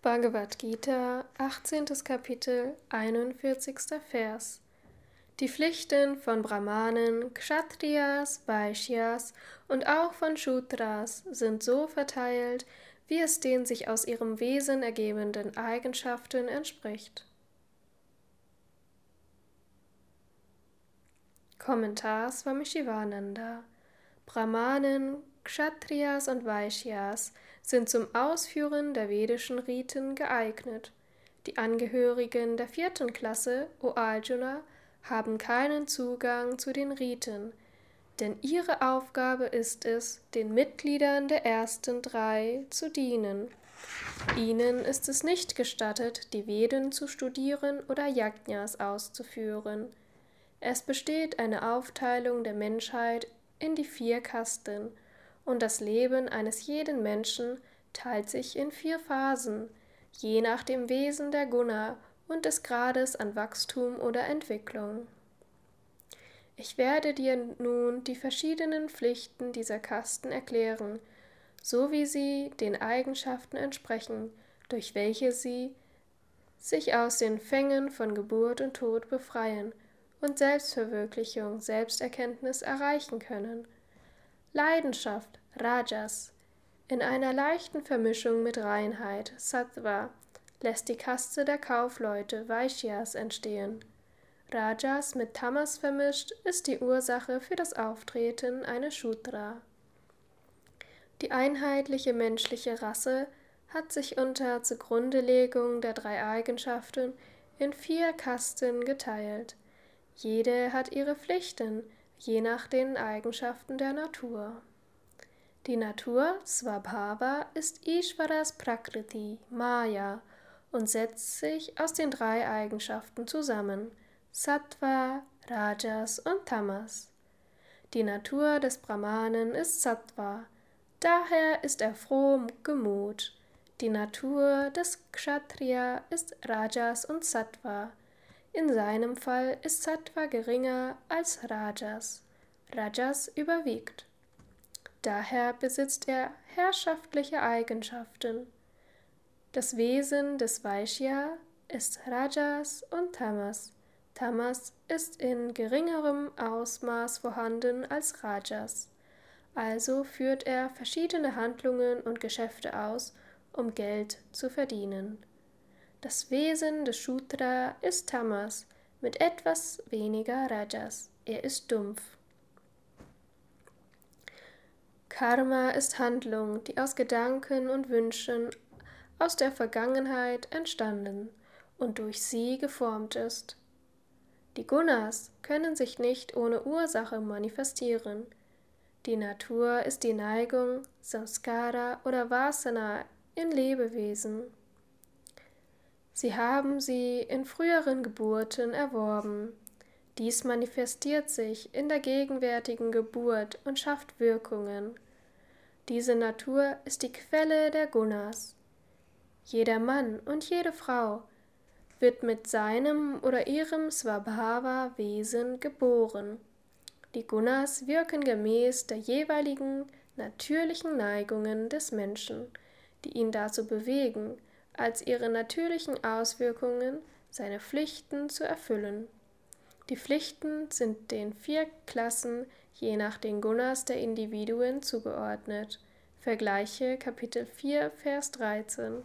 Bhagavad Gita, 18. Kapitel, 41. Vers. Die Pflichten von Brahmanen, Kshatriyas, Vaishyas und auch von Shudras sind so verteilt, wie es den sich aus ihrem Wesen ergebenden Eigenschaften entspricht. Kommentar Swami Shivananda Brahmanen, Kshatriyas und Vaishyas sind zum Ausführen der vedischen Riten geeignet. Die Angehörigen der vierten Klasse, O Arjuna, haben keinen Zugang zu den Riten, denn ihre Aufgabe ist es, den Mitgliedern der ersten drei zu dienen. Ihnen ist es nicht gestattet, die Veden zu studieren oder Yajnas auszuführen. Es besteht eine Aufteilung der Menschheit in die vier Kasten, und das Leben eines jeden Menschen teilt sich in vier Phasen, je nach dem Wesen der Guna und des Grades an Wachstum oder Entwicklung. Ich werde dir nun die verschiedenen Pflichten dieser Kasten erklären, so wie sie den Eigenschaften entsprechen, durch welche sie sich aus den Fängen von Geburt und Tod befreien und Selbstverwirklichung, Selbsterkenntnis erreichen können. Leidenschaft, Rajas, in einer leichten Vermischung mit Reinheit, Sattva, lässt die Kaste der Kaufleute, Vaishyas, entstehen. Rajas mit Tamas vermischt ist die Ursache für das Auftreten eines Shudra. Die einheitliche menschliche Rasse hat sich unter Zugrundelegung der drei Eigenschaften in vier Kasten geteilt. Jede hat ihre Pflichten, je nach den Eigenschaften der Natur. Die Natur, Swabhava, ist Ishvaras Prakriti, Maya, und setzt sich aus den drei Eigenschaften zusammen, Sattva, Rajas und Tamas. Die Natur des Brahmanen ist Sattva, daher ist er froh Gemut. Die Natur des Kshatriya ist Rajas und Sattva, in seinem Fall ist Sattva geringer als Rajas. Rajas überwiegt. Daher besitzt er herrschaftliche Eigenschaften. Das Wesen des Vaishya ist Rajas und Tamas. Tamas ist in geringerem Ausmaß vorhanden als Rajas. Also führt er verschiedene Handlungen und Geschäfte aus, um Geld zu verdienen. Das Wesen des Shudra ist Tamas mit etwas weniger Rajas. Er ist dumpf. Karma ist Handlung, die aus Gedanken und Wünschen aus der Vergangenheit entstanden und durch sie geformt ist. Die Gunas können sich nicht ohne Ursache manifestieren. Die Natur ist die Neigung, Samskara oder Vasana in Lebewesen. Sie haben sie in früheren Geburten erworben. Dies manifestiert sich in der gegenwärtigen Geburt und schafft Wirkungen. Diese Natur ist die Quelle der Gunas. Jeder Mann und jede Frau wird mit seinem oder ihrem Swabhava-Wesen geboren. Die Gunas wirken gemäß der jeweiligen natürlichen Neigungen des Menschen, die ihn dazu bewegen, als ihre natürlichen Auswirkungen seine Pflichten zu erfüllen. Die Pflichten sind den vier Klassen je nach den Gunas der Individuen zugeordnet. Vergleiche Kapitel 4, Vers 13.